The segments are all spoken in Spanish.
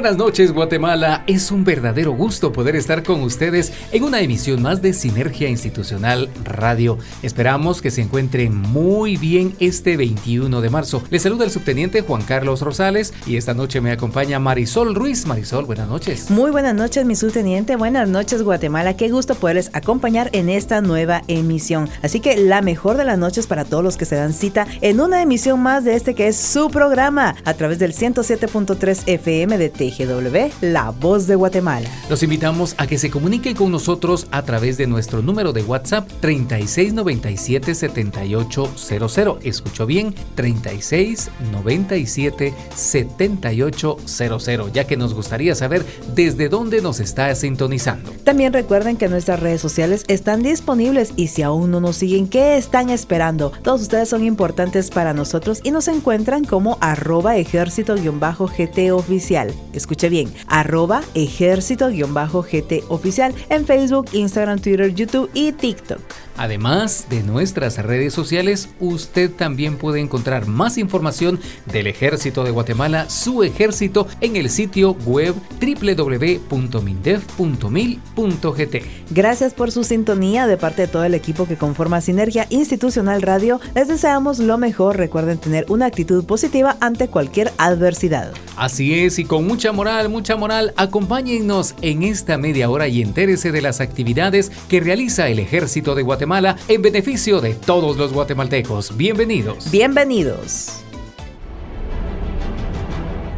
Buenas noches Guatemala, es un verdadero gusto poder estar con ustedes en una emisión más de Sinergia Institucional Radio. Esperamos que se encuentren muy bien este 21 de marzo. Les saluda el subteniente Juan Carlos Rosales y esta noche me acompaña Marisol Ruiz. Marisol, buenas noches. Muy buenas noches mi subteniente, buenas noches Guatemala, qué gusto poderles acompañar en esta nueva emisión. Así que la mejor de las noches para todos los que se dan cita en una emisión más de este que es su programa a través del 107.3 FM de TGW, La Voz de Guatemala. Los invitamos a que se comuniquen con nosotros a través de nuestro número de WhatsApp 3697 7800. Escuchó bien, 3697 7800, ya que nos gustaría saber desde dónde nos está sintonizando. También recuerden que nuestras redes sociales están disponibles y si aún no nos siguen, ¿qué están esperando? Todos ustedes son importantes para nosotros y nos encuentran como arroba ejército-gt oficial. Escuche bien, arroba ejército-gt oficial en Facebook, Instagram, Twitter, YouTube y TikTok. Además de nuestras redes sociales, usted también puede encontrar más información del Ejército de Guatemala, su ejército, en el sitio web www.mindef.mil.gt. Gracias por su sintonía de parte de todo el equipo que conforma Sinergia Institucional Radio. Les deseamos lo mejor. Recuerden tener una actitud positiva ante cualquier adversidad. Así es, y con mucha moral, mucha moral, acompáñennos en esta media hora y entérese de las actividades que realiza el Ejército de Guatemala en beneficio de todos los guatemaltecos. Bienvenidos. Bienvenidos.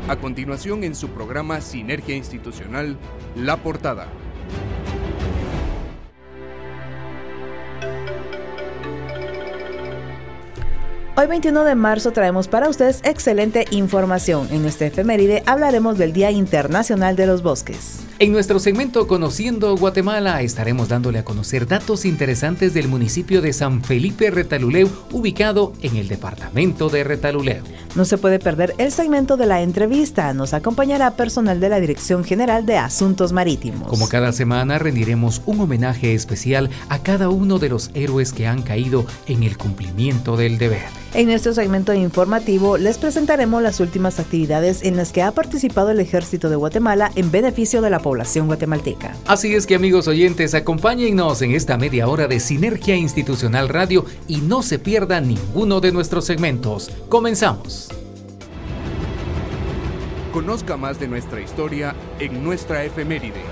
A continuación en su programa Sinergia Institucional, La Portada. Hoy 21 de marzo traemos para ustedes excelente información. En nuestra efeméride hablaremos del Día Internacional de los Bosques. En nuestro segmento Conociendo Guatemala estaremos dándole a conocer datos interesantes del municipio de San Felipe Retaluleu, ubicado en el departamento de Retaluleu. No se puede perder el segmento de la entrevista. Nos acompañará personal de la Dirección General de Asuntos Marítimos. Como cada semana rendiremos un homenaje especial a cada uno de los héroes que han caído en el cumplimiento del deber. En nuestro segmento informativo les presentaremos las últimas actividades en las que ha participado el Ejército de Guatemala en beneficio de la población guatemalteca. Así es que amigos oyentes, acompáñennos en esta media hora de Sinergia Institucional Radio y no se pierda ninguno de nuestros segmentos. Comenzamos. Conozca más de nuestra historia en nuestra efeméride.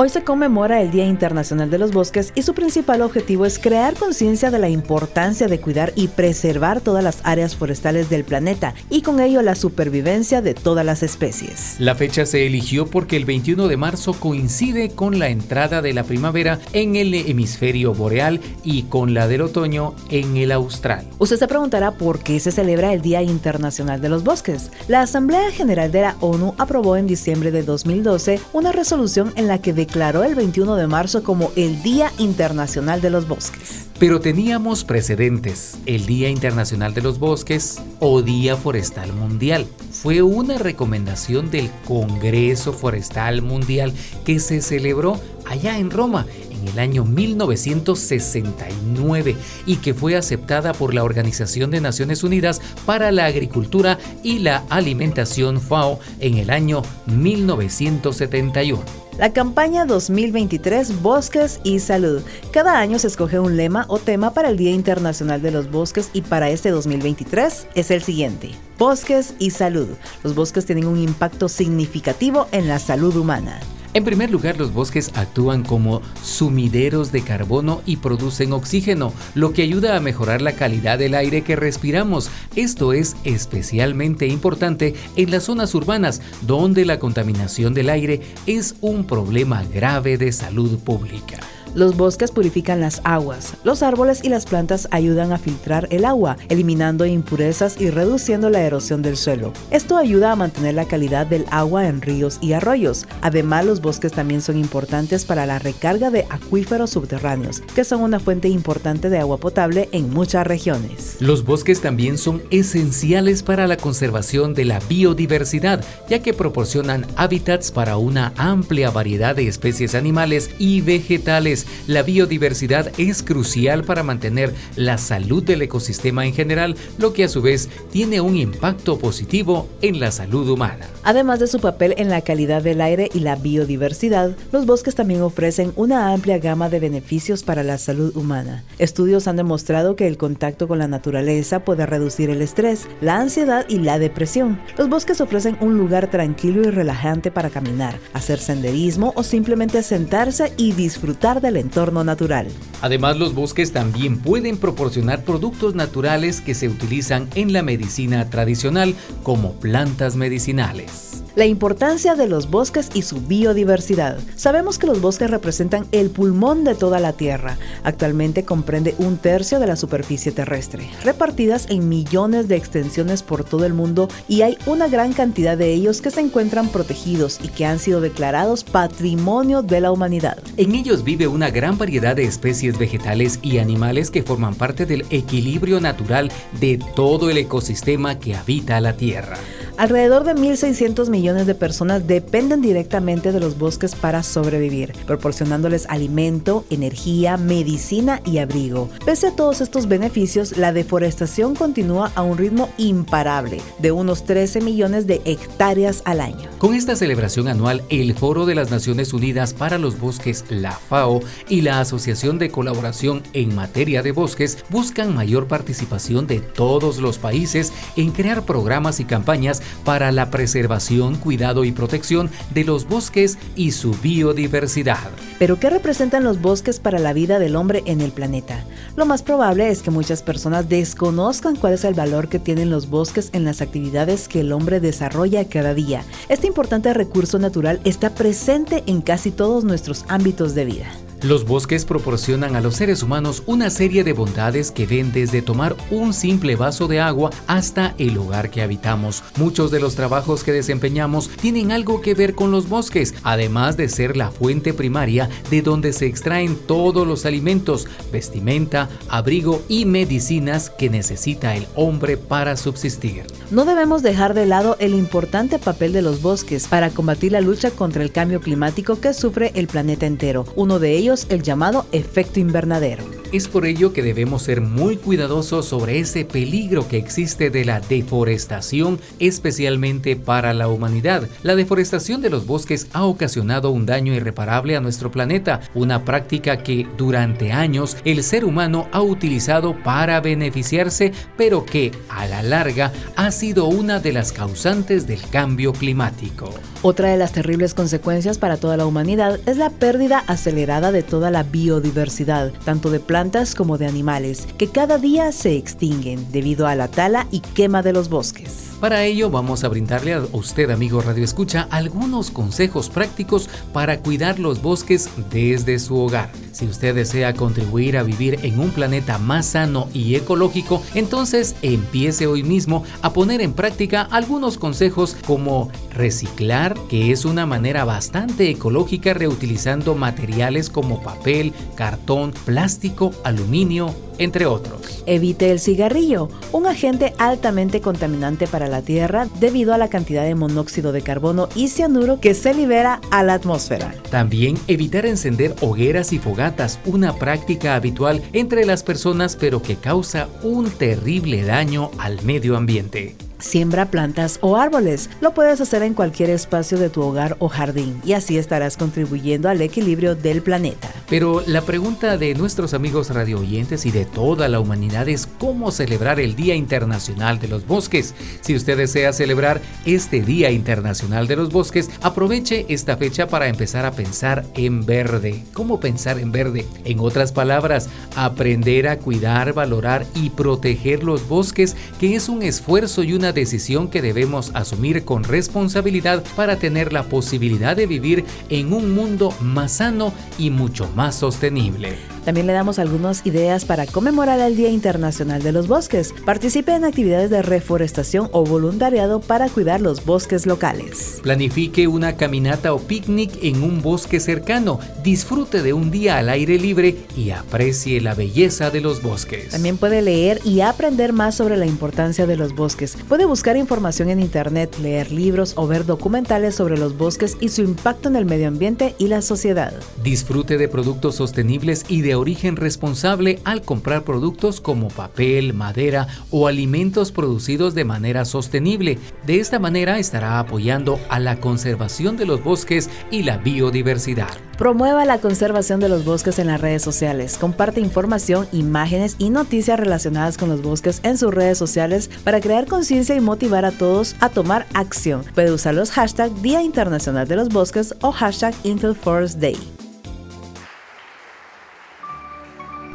Hoy se conmemora el Día Internacional de los Bosques y su principal objetivo es crear conciencia de la importancia de cuidar y preservar todas las áreas forestales del planeta y con ello la supervivencia de todas las especies. La fecha se eligió porque el 21 de marzo coincide con la entrada de la primavera en el hemisferio boreal y con la del otoño en el austral. Usted se preguntará por qué se celebra el Día Internacional de los Bosques. La Asamblea General de la ONU aprobó en diciembre de 2012 una resolución en la que declaró el 21 de marzo como el Día Internacional de los Bosques. Pero teníamos precedentes. El Día Internacional de los Bosques o Día Forestal Mundial. Fue una recomendación del Congreso Forestal Mundial que se celebró allá en Roma en el año 1969 y que fue aceptada por la Organización de Naciones Unidas para la Agricultura y la Alimentación FAO en el año 1971. La campaña 2023 Bosques y Salud. Cada año se escoge un lema o tema para el Día Internacional de los Bosques y para este 2023 es el siguiente. Bosques y Salud. Los bosques tienen un impacto significativo en la salud humana. En primer lugar, los bosques actúan como sumideros de carbono y producen oxígeno, lo que ayuda a mejorar la calidad del aire que respiramos. Esto es especialmente importante en las zonas urbanas, donde la contaminación del aire es un problema grave de salud pública. Los bosques purifican las aguas. Los árboles y las plantas ayudan a filtrar el agua, eliminando impurezas y reduciendo la erosión del suelo. Esto ayuda a mantener la calidad del agua en ríos y arroyos. Además, los bosques también son importantes para la recarga de acuíferos subterráneos, que son una fuente importante de agua potable en muchas regiones. Los bosques también son esenciales para la conservación de la biodiversidad, ya que proporcionan hábitats para una amplia variedad de especies animales y vegetales. La biodiversidad es crucial para mantener la salud del ecosistema en general, lo que a su vez tiene un impacto positivo en la salud humana. Además de su papel en la calidad del aire y la biodiversidad, los bosques también ofrecen una amplia gama de beneficios para la salud humana. Estudios han demostrado que el contacto con la naturaleza puede reducir el estrés, la ansiedad y la depresión. Los bosques ofrecen un lugar tranquilo y relajante para caminar, hacer senderismo o simplemente sentarse y disfrutar del entorno natural. Además, los bosques también pueden proporcionar productos naturales que se utilizan en la medicina tradicional como plantas medicinales. La importancia de los bosques y su biodiversidad. Sabemos que los bosques representan el pulmón de toda la Tierra. Actualmente comprende un tercio de la superficie terrestre, repartidas en millones de extensiones por todo el mundo y hay una gran cantidad de ellos que se encuentran protegidos y que han sido declarados patrimonio de la humanidad. En ellos vive una gran variedad de especies vegetales y animales que forman parte del equilibrio natural de todo el ecosistema que habita la Tierra. Alrededor de 1.600 millones de personas dependen directamente de los bosques para sobrevivir, proporcionándoles alimento, energía, medicina y abrigo. Pese a todos estos beneficios, la deforestación continúa a un ritmo imparable, de unos 13 millones de hectáreas al año. Con esta celebración anual, el Foro de las Naciones Unidas para los Bosques, la FAO, y la Asociación de Colaboración en Materia de Bosques buscan mayor participación de todos los países en crear programas y campañas para la preservación, cuidado y protección de los bosques y su biodiversidad. Pero ¿qué representan los bosques para la vida del hombre en el planeta? Lo más probable es que muchas personas desconozcan cuál es el valor que tienen los bosques en las actividades que el hombre desarrolla cada día. Este importante recurso natural está presente en casi todos nuestros ámbitos de vida. Los bosques proporcionan a los seres humanos una serie de bondades que ven desde tomar un simple vaso de agua hasta el lugar que habitamos. Muchos de los trabajos que desempeñamos tienen algo que ver con los bosques, además de ser la fuente primaria de donde se extraen todos los alimentos, vestimenta, abrigo y medicinas que necesita el hombre para subsistir. No debemos dejar de lado el importante papel de los bosques para combatir la lucha contra el cambio climático que sufre el planeta entero. Uno de ellos el llamado efecto invernadero. Es por ello que debemos ser muy cuidadosos sobre ese peligro que existe de la deforestación, especialmente para la humanidad. La deforestación de los bosques ha ocasionado un daño irreparable a nuestro planeta, una práctica que durante años el ser humano ha utilizado para beneficiarse, pero que a la larga ha sido una de las causantes del cambio climático. Otra de las terribles consecuencias para toda la humanidad es la pérdida acelerada de toda la biodiversidad, tanto de plantas como de animales, que cada día se extinguen debido a la tala y quema de los bosques. Para ello vamos a brindarle a usted, amigo Radio Escucha, algunos consejos prácticos para cuidar los bosques desde su hogar. Si usted desea contribuir a vivir en un planeta más sano y ecológico, entonces empiece hoy mismo a poner en práctica algunos consejos como reciclar, que es una manera bastante ecológica reutilizando materiales como papel, cartón, plástico, aluminio, entre otros. Evite el cigarrillo, un agente altamente contaminante para la Tierra debido a la cantidad de monóxido de carbono y cianuro que se libera a la atmósfera. También evitar encender hogueras y fogatas, una práctica habitual entre las personas pero que causa un terrible daño al medio ambiente. Siembra plantas o árboles. Lo puedes hacer en cualquier espacio de tu hogar o jardín y así estarás contribuyendo al equilibrio del planeta. Pero la pregunta de nuestros amigos radio oyentes y de toda la humanidad es cómo celebrar el Día Internacional de los Bosques. Si usted desea celebrar este Día Internacional de los Bosques, aproveche esta fecha para empezar a pensar en verde. ¿Cómo pensar en verde? En otras palabras, aprender a cuidar, valorar y proteger los bosques, que es un esfuerzo y una una decisión que debemos asumir con responsabilidad para tener la posibilidad de vivir en un mundo más sano y mucho más sostenible. También le damos algunas ideas para conmemorar el Día Internacional de los Bosques. Participe en actividades de reforestación o voluntariado para cuidar los bosques locales. Planifique una caminata o picnic en un bosque cercano. Disfrute de un día al aire libre y aprecie la belleza de los bosques. También puede leer y aprender más sobre la importancia de los bosques. Puede buscar información en internet, leer libros o ver documentales sobre los bosques y su impacto en el medio ambiente y la sociedad. Disfrute de productos sostenibles y de origen responsable al comprar productos como papel, madera o alimentos producidos de manera sostenible. De esta manera estará apoyando a la conservación de los bosques y la biodiversidad. Promueva la conservación de los bosques en las redes sociales. Comparte información, imágenes y noticias relacionadas con los bosques en sus redes sociales para crear conciencia y motivar a todos a tomar acción. Puede usar los hashtags Día Internacional de los Bosques o hashtag Intel Forest Day.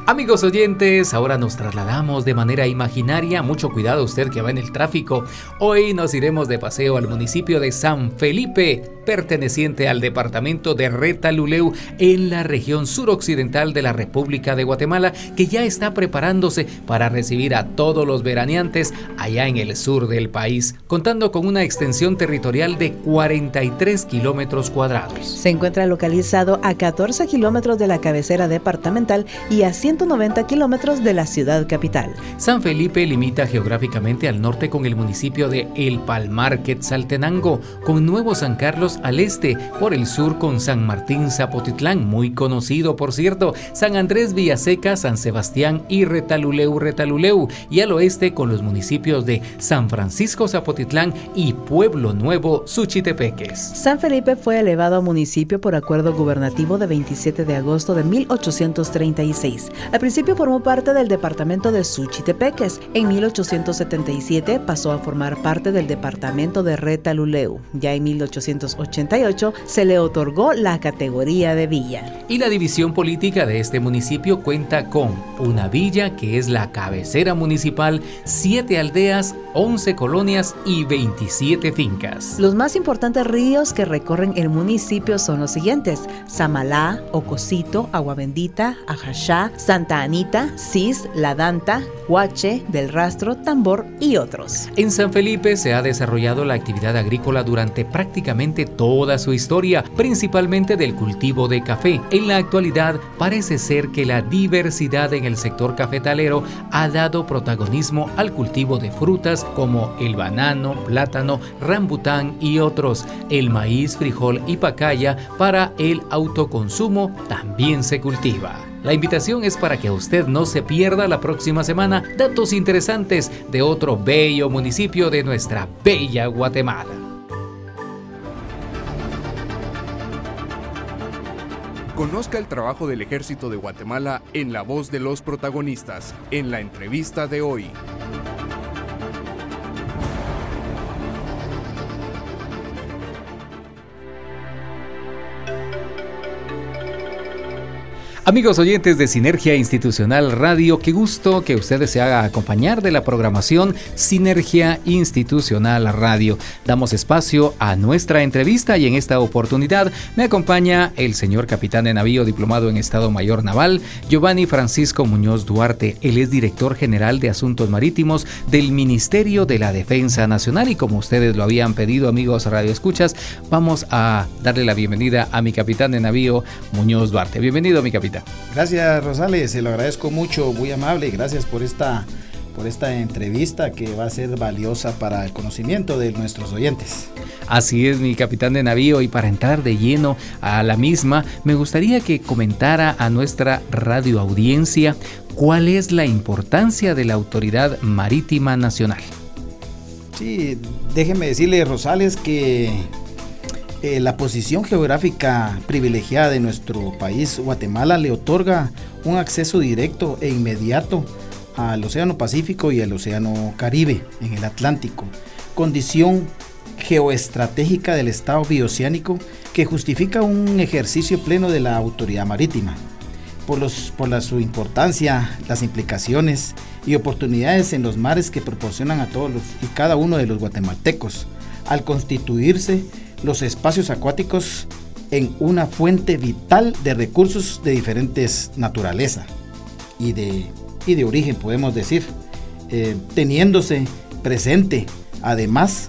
Amigos oyentes, ahora nos trasladamos de manera imaginaria. Mucho cuidado usted que va en el tráfico. Hoy nos iremos de paseo al municipio de San Felipe, perteneciente al departamento de Retaluleu, en la región suroccidental de la República de Guatemala, que ya está preparándose para recibir a todos los veraneantes allá en el sur del país, contando con una extensión territorial de 43 kilómetros cuadrados. Se encuentra localizado a 14 kilómetros de la cabecera departamental y a 190 kilómetros de la ciudad capital. San Felipe limita geográficamente al norte con el municipio de El Palmar Quetzaltenango, con Nuevo San Carlos al este, por el sur con San Martín Zapotitlán, muy conocido por cierto, San Andrés Villaseca, San Sebastián y Retaluleu Retaluleu, y al oeste con los municipios de San Francisco Zapotitlán y Pueblo Nuevo Suchitepeques. San Felipe fue elevado a municipio por acuerdo gubernativo de 27 de agosto de 1836. Al principio formó parte del departamento de Suchitepeques. En 1877 pasó a formar parte del departamento de Retaluleu. Ya en 1888 se le otorgó la categoría de villa. Y la división política de este municipio cuenta con una villa que es la cabecera municipal, siete aldeas, 11 colonias y 27 fincas. Los más importantes ríos que recorren el municipio son los siguientes: Samalá, Ocosito, Agua Bendita, Ajachá, Santa Anita, Cis, La Danta, Huache, Del Rastro, Tambor y otros. En San Felipe se ha desarrollado la actividad agrícola durante prácticamente toda su historia, principalmente del cultivo de café. En la actualidad parece ser que la diversidad en el sector cafetalero ha dado protagonismo al cultivo de frutas como el banano, plátano, rambután y otros. El maíz, frijol y pacaya para el autoconsumo también se cultiva. La invitación es para que usted no se pierda la próxima semana datos interesantes de otro bello municipio de nuestra bella Guatemala. Conozca el trabajo del Ejército de Guatemala en la voz de los protagonistas, en la entrevista de hoy. Amigos oyentes de Sinergia Institucional Radio, qué gusto que ustedes se haga acompañar de la programación Sinergia Institucional Radio. Damos espacio a nuestra entrevista y en esta oportunidad me acompaña el señor capitán de navío diplomado en Estado Mayor Naval, Giovanni Francisco Muñoz Duarte. Él es director general de Asuntos Marítimos del Ministerio de la Defensa Nacional y como ustedes lo habían pedido, amigos Radio Escuchas, vamos a darle la bienvenida a mi capitán de navío Muñoz Duarte. Bienvenido, mi capitán. Gracias Rosales, se lo agradezco mucho, muy amable, gracias por esta, por esta entrevista que va a ser valiosa para el conocimiento de nuestros oyentes. Así es, mi capitán de navío, y para entrar de lleno a la misma, me gustaría que comentara a nuestra radio audiencia cuál es la importancia de la Autoridad Marítima Nacional. Sí, déjeme decirle, Rosales, que eh, la posición geográfica privilegiada de nuestro país, Guatemala, le otorga un acceso directo e inmediato al Océano Pacífico y al Océano Caribe, en el Atlántico, condición geoestratégica del Estado bioceánico que justifica un ejercicio pleno de la autoridad marítima. por, los, por su importancia, las implicaciones y oportunidades en los mares que proporcionan a todos y cada uno de los guatemaltecos, al constituirse los espacios acuáticos en una fuente vital de recursos de diferentes naturaleza y de, y de origen, podemos decir, eh, teniéndose presente además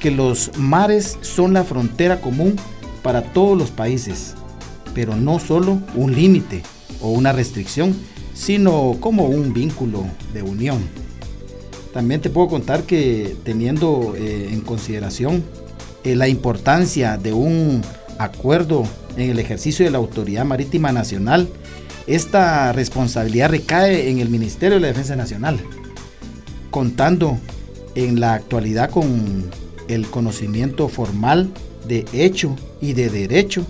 que los mares son la frontera común para todos los países, pero no solo un límite o una restricción, sino como un vínculo de unión. También te puedo contar que teniendo eh, en consideración eh, la importancia de un acuerdo en el ejercicio de la Autoridad Marítima Nacional, esta responsabilidad recae en el Ministerio de la Defensa Nacional, contando en la actualidad con el conocimiento formal de hecho y de derecho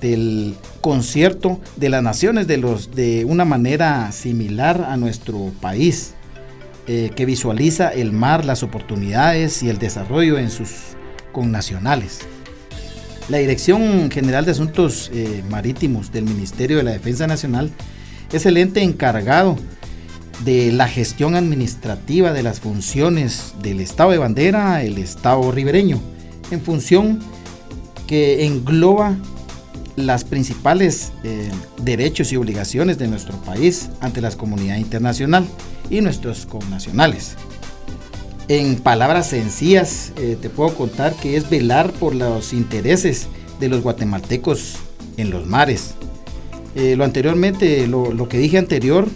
del concierto de las naciones de, los, de una manera similar a nuestro país, eh, que visualiza el mar, las oportunidades y el desarrollo en sus connacionales. La Dirección General de Asuntos eh, Marítimos del Ministerio de la Defensa Nacional es el ente encargado de la gestión administrativa de las funciones del Estado de Bandera, el Estado ribereño, en función que engloba las principales eh, derechos y obligaciones de nuestro país ante la comunidad internacional y nuestros connacionales. En palabras sencillas, eh, te puedo contar que es velar por los intereses de los guatemaltecos en los mares. Eh, lo anteriormente, lo, que dije anterior,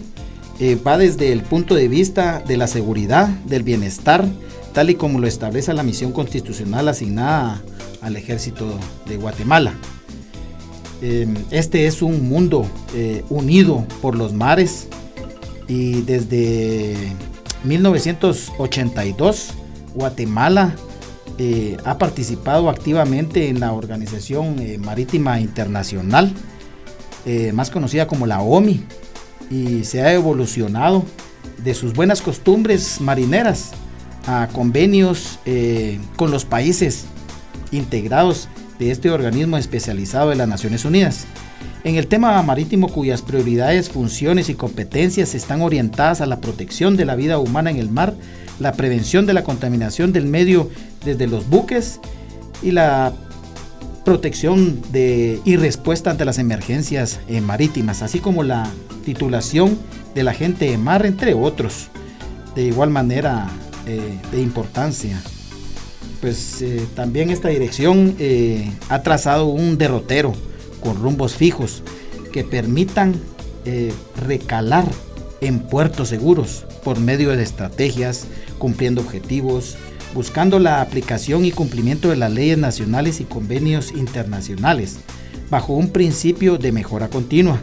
va desde el punto de vista de la seguridad, del bienestar, tal y como lo establece la misión constitucional asignada al ejército de Guatemala. Em, este es un mundo eh, unido por los mares y desde 1982 Guatemala eh, ha participado activamente en la Organización eh, Marítima Internacional, más conocida como la OMI, y se ha evolucionado de sus buenas costumbres marineras a convenios con los países integrados de este organismo especializado de las Naciones Unidas. En el tema marítimo cuyas prioridades, funciones y competencias están orientadas a la protección de la vida humana en el mar, la prevención de la contaminación del medio desde los buques y la protección y respuesta ante las emergencias eh, marítimas, así como la titulación de la gente de mar, entre otros, de igual manera eh, de importancia. Pues eh, también esta dirección ha trazado un derrotero con rumbos fijos que permitan eh, recalar en puertos seguros por medio de estrategias, cumpliendo objetivos, buscando la aplicación y cumplimiento de las leyes nacionales y convenios internacionales, bajo un principio de mejora continua,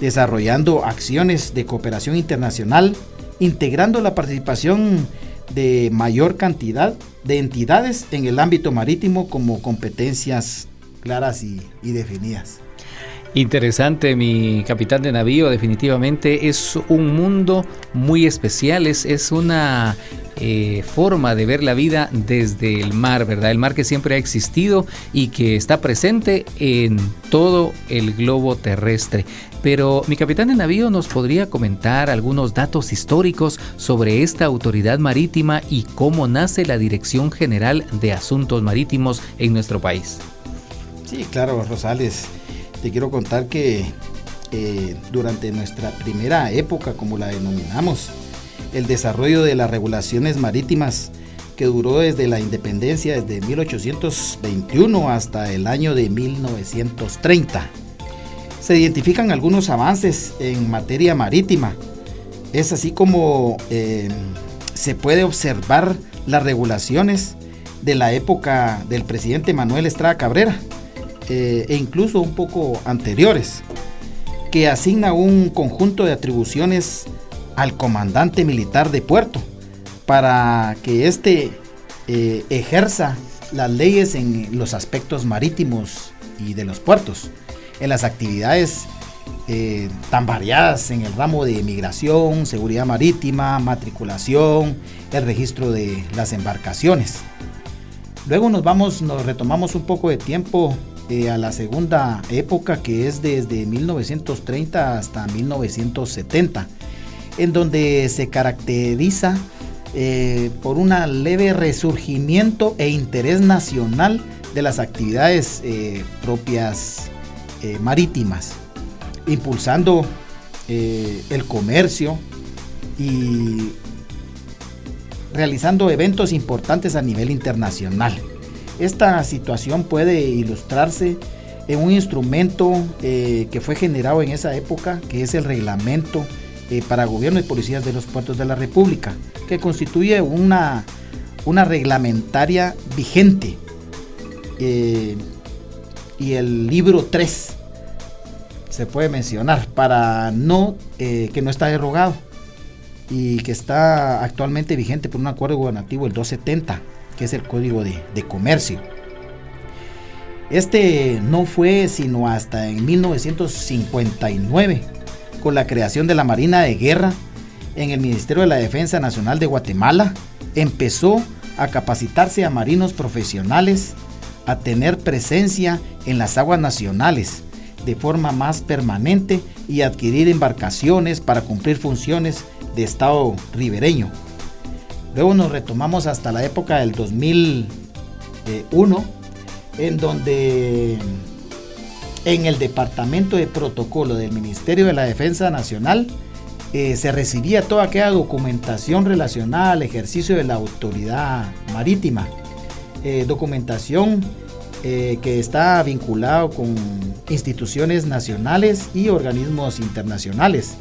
desarrollando acciones de cooperación internacional, integrando la participación de mayor cantidad de entidades en el ámbito marítimo como competencias claras y, definidas. Interesante, mi capitán de navío, definitivamente es un mundo muy especial, es, es una eh, forma de ver la vida desde el mar, ¿verdad? El mar que siempre ha existido y que está presente en todo el globo terrestre. Pero mi capitán de navío nos podría comentar algunos datos históricos sobre esta autoridad marítima y cómo nace la Dirección General de Asuntos Marítimos en nuestro país. Sí, claro, Rosales. Te quiero contar que eh, durante nuestra primera época, como la denominamos, el desarrollo de las regulaciones marítimas que duró desde la independencia desde 1821 hasta el año de 1930 se identifican algunos avances en materia marítima. Es así como eh, se puede observar las regulaciones de la época del presidente Manuel Estrada Cabrera eh, e incluso un poco anteriores, que asigna un conjunto de atribuciones al comandante militar de puerto para que éste eh, ejerza las leyes en los aspectos marítimos y de los puertos en las actividades eh, tan variadas en el ramo de migración, seguridad marítima, matriculación, el registro de las embarcaciones. Luego nos vamos, nos retomamos un poco de tiempo eh, a la segunda época que es desde 1930 hasta 1970, en donde se caracteriza eh, por un leve resurgimiento e interés nacional de las actividades eh, propias marítimas, impulsando el comercio y realizando eventos importantes a nivel internacional. Esta situación puede ilustrarse en un instrumento eh, que fue generado en esa época, que es el reglamento eh, para gobierno y policías de los puertos de la República, que constituye una, una reglamentaria vigente. Eh, y el libro 3 se puede mencionar para no que no está derogado y que está actualmente vigente por un acuerdo gubernativo el 270 que es el Código de, Comercio. Este no fue sino hasta en 1959, con la creación de la Marina de Guerra en el Ministerio de la Defensa Nacional de Guatemala, empezó a capacitarse a marinos profesionales, a tener presencia en las aguas nacionales de forma más permanente y adquirir embarcaciones para cumplir funciones de Estado ribereño. Luego nos retomamos hasta la época del 2001, en donde en el Departamento de Protocolo del Ministerio de la Defensa Nacional eh, se recibía toda aquella documentación relacionada al ejercicio de la autoridad marítima. Eh, documentación eh, que está vinculado con instituciones nacionales y organismos internacionales.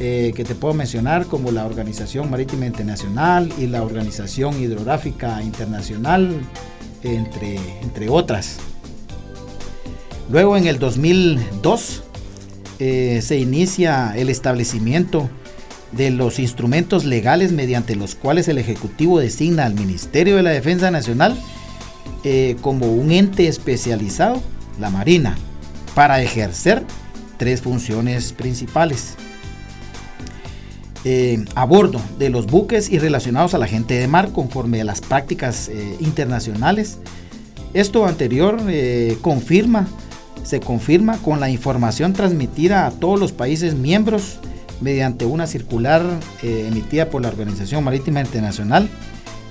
Eh, que te puedo mencionar como la Organización Marítima Internacional y la Organización Hidrográfica Internacional, entre, entre otras. Luego en el 2002 eh, se inicia el establecimiento de los instrumentos legales mediante los cuales el Ejecutivo designa al Ministerio de la Defensa Nacional eh, como un ente especializado, la Marina, para ejercer tres funciones principales. Eh, a bordo de los buques y relacionados a la gente de mar conforme a las prácticas eh, internacionales. Esto anterior eh, confirma, se confirma con la información transmitida a todos los países miembros mediante una circular emitida por la Organización Marítima Internacional,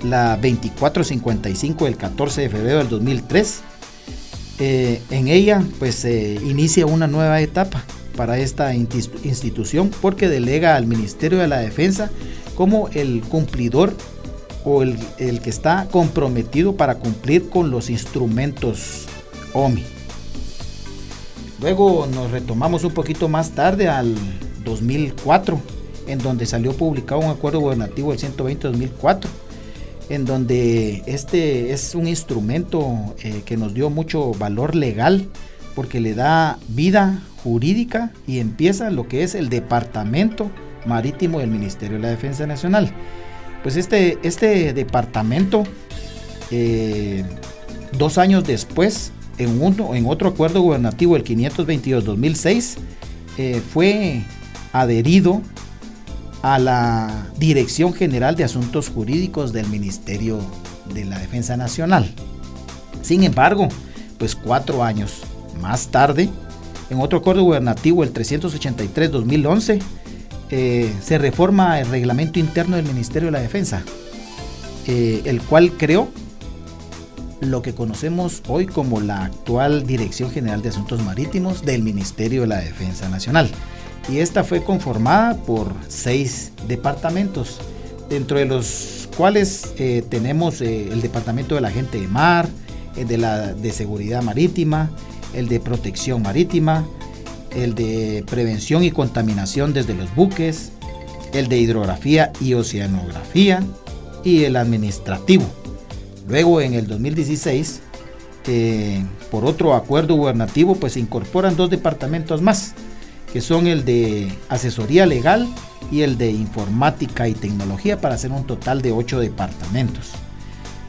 la 2455 del 14 de febrero del 2003. en ella pues se inicia una nueva etapa para esta institución porque delega al Ministerio de la Defensa como el cumplidor o el, que está comprometido para cumplir con los instrumentos OMI. Luego nos retomamos un poquito más tarde al 2004, en donde salió publicado un acuerdo gubernativo el 120-2004, en donde este es un instrumento eh, que nos dio mucho valor legal porque le da vida jurídica y empieza lo que es el Departamento Marítimo del Ministerio de la Defensa Nacional. Pues este, este departamento, eh, dos años después, en, uno, en otro acuerdo gubernativo, el 522-2006, eh, fue adherido a la Dirección General de Asuntos Jurídicos del Ministerio de la Defensa Nacional. Sin embargo, pues cuatro años más tarde, en otro acuerdo gubernativo, el 383-2011, eh, se reforma el reglamento interno del Ministerio de la Defensa, eh, el cual creó lo que conocemos hoy como la actual Dirección General de Asuntos Marítimos del Ministerio de la Defensa Nacional. Y esta fue conformada por seis departamentos, dentro de los cuales eh, tenemos el Departamento de la Gente de Mar, el de la de Seguridad Marítima, el de protección marítima, el de prevención y contaminación desde los buques, el de hidrografía y oceanografía y el administrativo. Luego en el 2016, eh, por otro acuerdo gubernativo, pues se incorporan dos departamentos más, que son el de asesoría legal y el de informática y tecnología para hacer un total de ocho departamentos.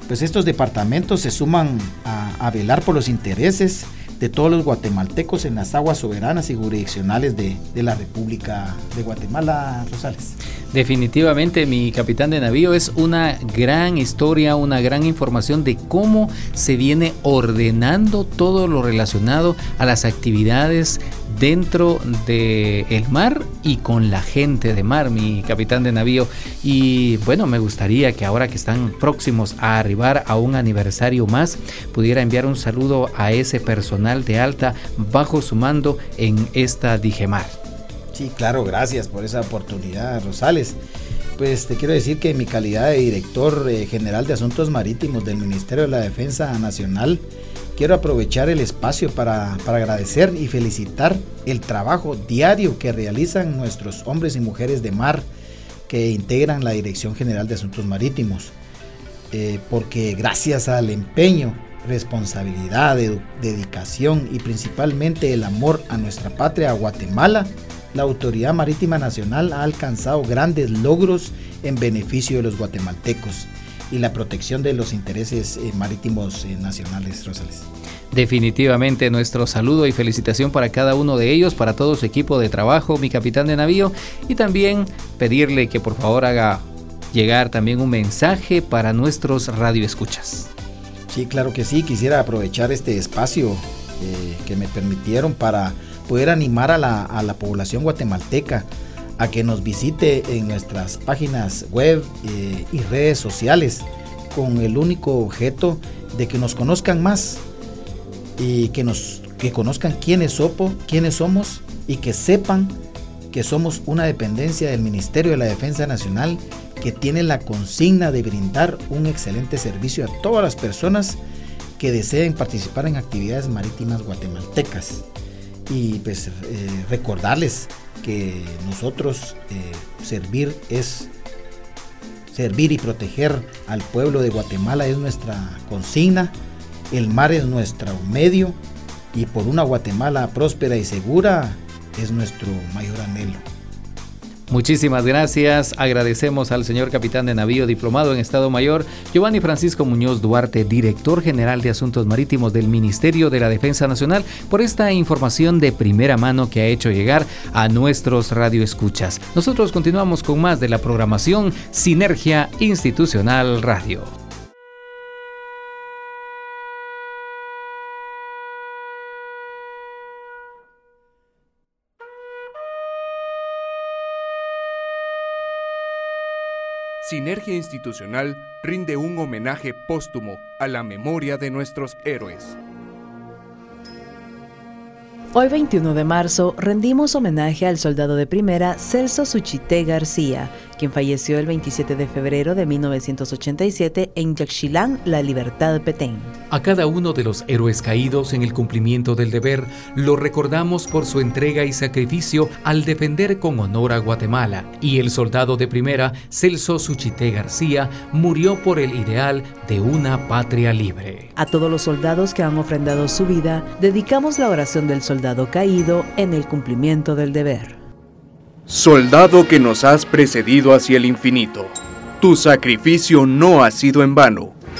Pues estos departamentos se suman a velar por los intereses de todos los guatemaltecos en las aguas soberanas y jurisdiccionales de, de la República de Guatemala, Rosales. Definitivamente mi capitán de navío es una gran historia, una gran información de cómo se viene ordenando todo lo relacionado a las actividades dentro del el mar y con la gente de mar, mi capitán de navío. Y bueno, me gustaría que ahora que están próximos a arribar a un aniversario más, pudiera enviar un saludo a ese personal de alta bajo su mando en esta Digemar. Sí, claro, gracias por esa oportunidad, Rosales. Pues te quiero decir que en mi calidad de director eh, general de Asuntos Marítimos del Ministerio de la Defensa Nacional, quiero aprovechar el espacio para, agradecer y felicitar el trabajo diario que realizan nuestros hombres y mujeres de mar que integran la Dirección General de Asuntos Marítimos. Eh, porque gracias al empeño, responsabilidad, dedicación y principalmente el amor a nuestra patria, a Guatemala, la Autoridad Marítima Nacional ha alcanzado grandes logros en beneficio de los guatemaltecos y la protección de los intereses eh, marítimos eh, nacionales, Rosales. Definitivamente nuestro saludo y felicitación para cada uno de ellos, para todo su equipo de trabajo, mi capitán de navío, y también pedirle que por favor haga llegar también un mensaje para nuestros radioescuchas. Sí, claro que sí, quisiera aprovechar este espacio eh, que me permitieron para poder animar a la, a la población guatemalteca a que nos visite en nuestras páginas web eh, y redes sociales con el único objeto de que nos conozcan más y que nos que conozcan quiénes, sopo, quiénes somos y que sepan que somos una dependencia del Ministerio de la Defensa Nacional que tiene la consigna de brindar un excelente servicio a todas las personas que deseen participar en actividades marítimas guatemaltecas. Y pues eh, recordarles que nosotros eh, servir es servir y proteger al pueblo de Guatemala es nuestra consigna, el mar es nuestro medio y por una Guatemala próspera y segura es nuestro mayor anhelo. Muchísimas gracias. Agradecemos al señor capitán de navío diplomado en Estado Mayor, Giovanni Francisco Muñoz Duarte, director general de Asuntos Marítimos del Ministerio de la Defensa Nacional, por esta información de primera mano que ha hecho llegar a nuestros radioescuchas. Nosotros continuamos con más de la programación Sinergia Institucional Radio. Sinergia Institucional rinde un homenaje póstumo a la memoria de nuestros héroes. Hoy 21 de marzo rendimos homenaje al soldado de primera Celso Suchité García, quien falleció el 27 de febrero de 1987 en Yaxchilán, La Libertad, Petén. A cada uno de los héroes caídos en el cumplimiento del deber, lo recordamos por su entrega y sacrificio al defender con honor a Guatemala, y el soldado de primera, Celso Suchité García, murió por el ideal de una patria libre. A todos los soldados que han ofrendado su vida, dedicamos la oración del soldado caído en el cumplimiento del deber. Soldado que nos has precedido hacia el infinito, tu sacrificio no ha sido en vano,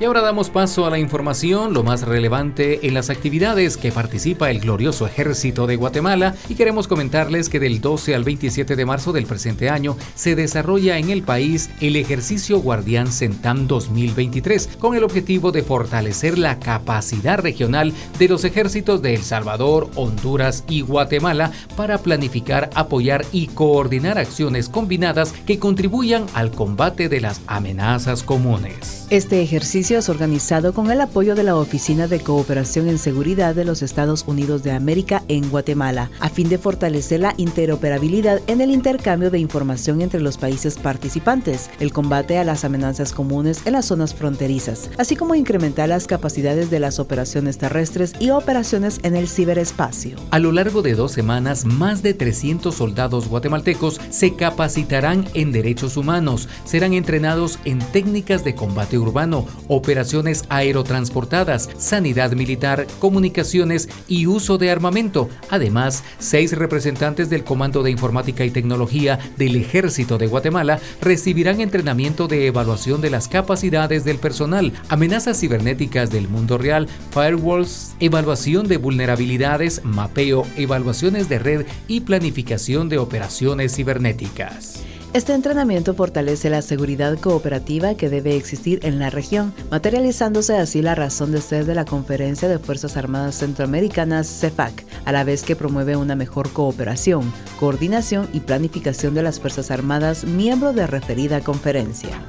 Y ahora damos paso a la información, lo más relevante en las actividades que participa el glorioso ejército de Guatemala y queremos comentarles que del 12 al 27 de marzo del presente año se desarrolla en el país el ejercicio Guardián Centam 2023 con el objetivo de fortalecer la capacidad regional de los ejércitos de El Salvador, Honduras y Guatemala para planificar, apoyar y coordinar acciones combinadas que contribuyan al combate de las amenazas comunes. Este ejercicio ejercicio es organizado con el apoyo de la Oficina de Cooperación en Seguridad de los Estados Unidos de América en Guatemala, a fin de fortalecer la interoperabilidad en el intercambio de información entre los países participantes, el combate a las amenazas comunes en las zonas fronterizas, así como incrementar las capacidades de las operaciones terrestres y operaciones en el ciberespacio. A lo largo de dos semanas, más de 300 soldados guatemaltecos se capacitarán en derechos humanos, serán entrenados en técnicas de combate urbano, operaciones aerotransportadas, sanidad militar, comunicaciones y uso de armamento. Además, seis representantes del Comando de Informática y Tecnología del Ejército de Guatemala recibirán entrenamiento de evaluación de las capacidades del personal, amenazas cibernéticas del mundo real, firewalls, evaluación de vulnerabilidades, mapeo, evaluaciones de red y planificación de operaciones cibernéticas. Este entrenamiento fortalece la seguridad cooperativa que debe existir en la región, materializándose así la razón de ser de la Conferencia de Fuerzas Armadas Centroamericanas CEFAC, a la vez que promueve una mejor cooperación, coordinación y planificación de las Fuerzas Armadas miembro de referida conferencia.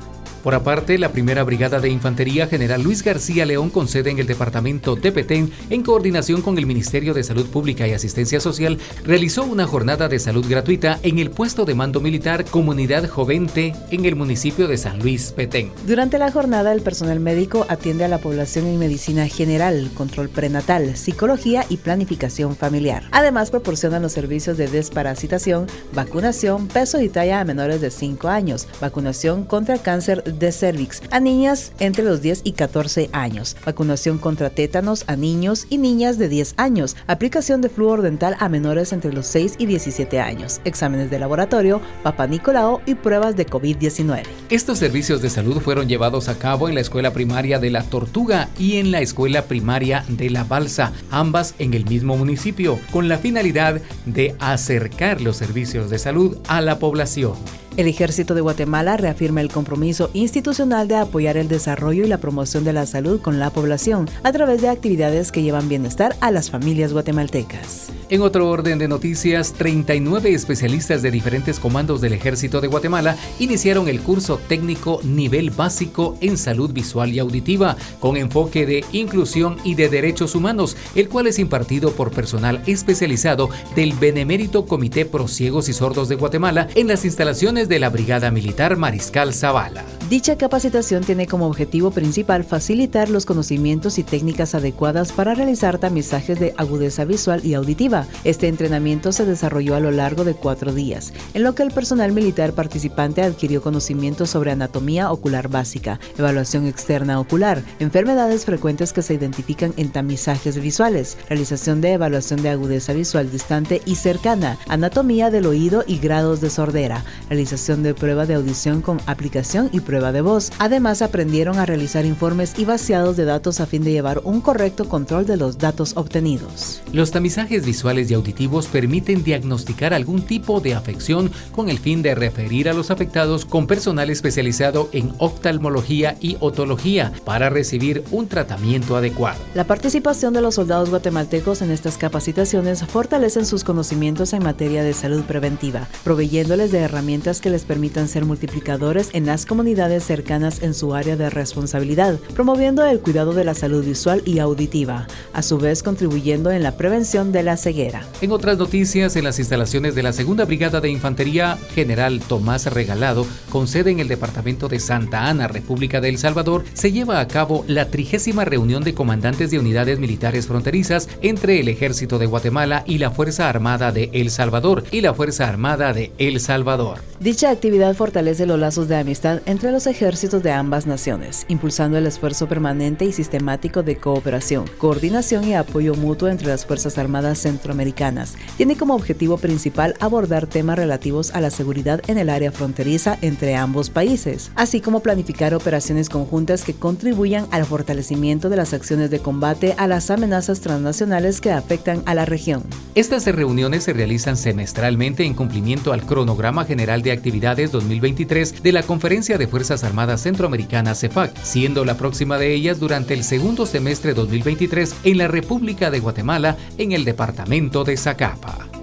Por aparte, la primera brigada de infantería general Luis García León con sede en el departamento de Petén, en coordinación con el Ministerio de Salud Pública y Asistencia Social, realizó una jornada de salud gratuita en el puesto de mando militar Comunidad Jovente en el municipio de San Luis Petén. Durante la jornada, el personal médico atiende a la población en medicina general, control prenatal, psicología y planificación familiar. Además, proporcionan los servicios de desparasitación, vacunación, peso y talla a menores de 5 años, vacunación contra cáncer de cervix a niñas entre los 10 y 14 años, vacunación contra tétanos a niños y niñas de 10 años, aplicación de flúor dental a menores entre los 6 y 17 años, exámenes de laboratorio, Papa Nicolao y pruebas de COVID-19. Estos servicios de salud fueron llevados a cabo en la escuela primaria de La Tortuga y en la escuela primaria de La Balsa, ambas en el mismo municipio, con la finalidad de acercar los servicios de salud a la población. El Ejército de Guatemala reafirma el compromiso institucional de apoyar el desarrollo y la promoción de la salud con la población a través de actividades que llevan bienestar a las familias guatemaltecas. En otro orden de noticias, 39 especialistas de diferentes comandos del Ejército de Guatemala iniciaron el curso técnico nivel básico en salud visual y auditiva, con enfoque de inclusión y de derechos humanos, el cual es impartido por personal especializado del Benemérito Comité Pro Ciegos y Sordos de Guatemala en las instalaciones de la Brigada Militar Mariscal Zavala. Dicha capacitación tiene como objetivo principal facilitar los conocimientos y técnicas adecuadas para realizar tamizajes de agudeza visual y auditiva. Este entrenamiento se desarrolló a lo largo de cuatro días, en lo que el personal militar participante adquirió conocimientos sobre anatomía ocular básica, evaluación externa ocular, enfermedades frecuentes que se identifican en tamizajes visuales, realización de evaluación de agudeza visual distante y cercana, anatomía del oído y grados de sordera, realización de prueba de audición con aplicación y prueba de voz. Además, aprendieron a realizar informes y vaciados de datos a fin de llevar un correcto control de los datos obtenidos. Los tamizajes visuales y auditivos permiten diagnosticar algún tipo de afección con el fin de referir a los afectados con personal especializado en oftalmología y otología para recibir un tratamiento adecuado. La participación de los soldados guatemaltecos en estas capacitaciones fortalecen sus conocimientos en materia de salud preventiva, proveyéndoles de herramientas que les permitan ser multiplicadores en las comunidades cercanas en su área de responsabilidad, promoviendo el cuidado de la salud visual y auditiva, a su vez contribuyendo en la prevención de la ceguera. En otras noticias, en las instalaciones de la Segunda Brigada de Infantería General Tomás Regalado, con sede en el departamento de Santa Ana, República de El Salvador, se lleva a cabo la trigésima reunión de comandantes de unidades militares fronterizas entre el Ejército de Guatemala y la Fuerza Armada de El Salvador y la Fuerza Armada de El Salvador. Dicha actividad fortalece los lazos de amistad entre los ejércitos de ambas naciones, impulsando el esfuerzo permanente y sistemático de cooperación, coordinación y apoyo mutuo entre las Fuerzas Armadas centroamericanas. Tiene como objetivo principal abordar temas relativos a la seguridad en el área fronteriza entre ambos países, así como planificar operaciones conjuntas que contribuyan al fortalecimiento de las acciones de combate a las amenazas transnacionales que afectan a la región. Estas reuniones se realizan semestralmente en cumplimiento al cronograma general de actividades 2023 de la Conferencia de Fuerzas Armadas Centroamericanas CEFAC, siendo la próxima de ellas durante el segundo semestre 2023 en la República de Guatemala en el departamento de Zacapa.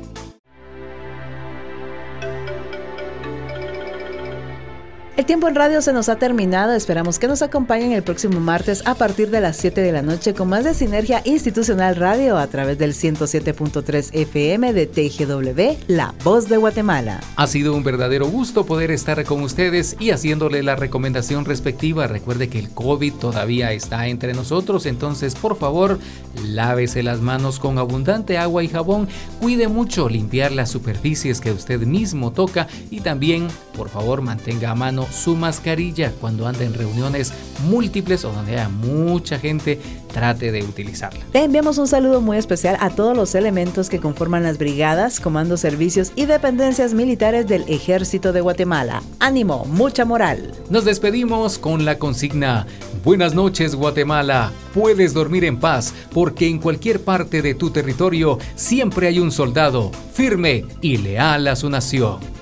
El tiempo en radio se nos ha terminado. Esperamos que nos acompañen el próximo martes a partir de las 7 de la noche con más de Sinergia Institucional Radio a través del 107.3 FM de TGW, La Voz de Guatemala. Ha sido un verdadero gusto poder estar con ustedes y haciéndole la recomendación respectiva. Recuerde que el COVID todavía está entre nosotros, entonces por favor lávese las manos con abundante agua y jabón. Cuide mucho limpiar las superficies que usted mismo toca y también por favor mantenga a mano su mascarilla cuando ande en reuniones múltiples o donde haya mucha gente, trate de utilizarla. Le enviamos un saludo muy especial a todos los elementos que conforman las brigadas, comandos, servicios y dependencias militares del Ejército de Guatemala. Ánimo, mucha moral. Nos despedimos con la consigna Buenas noches Guatemala, puedes dormir en paz porque en cualquier parte de tu territorio siempre hay un soldado firme y leal a su nación.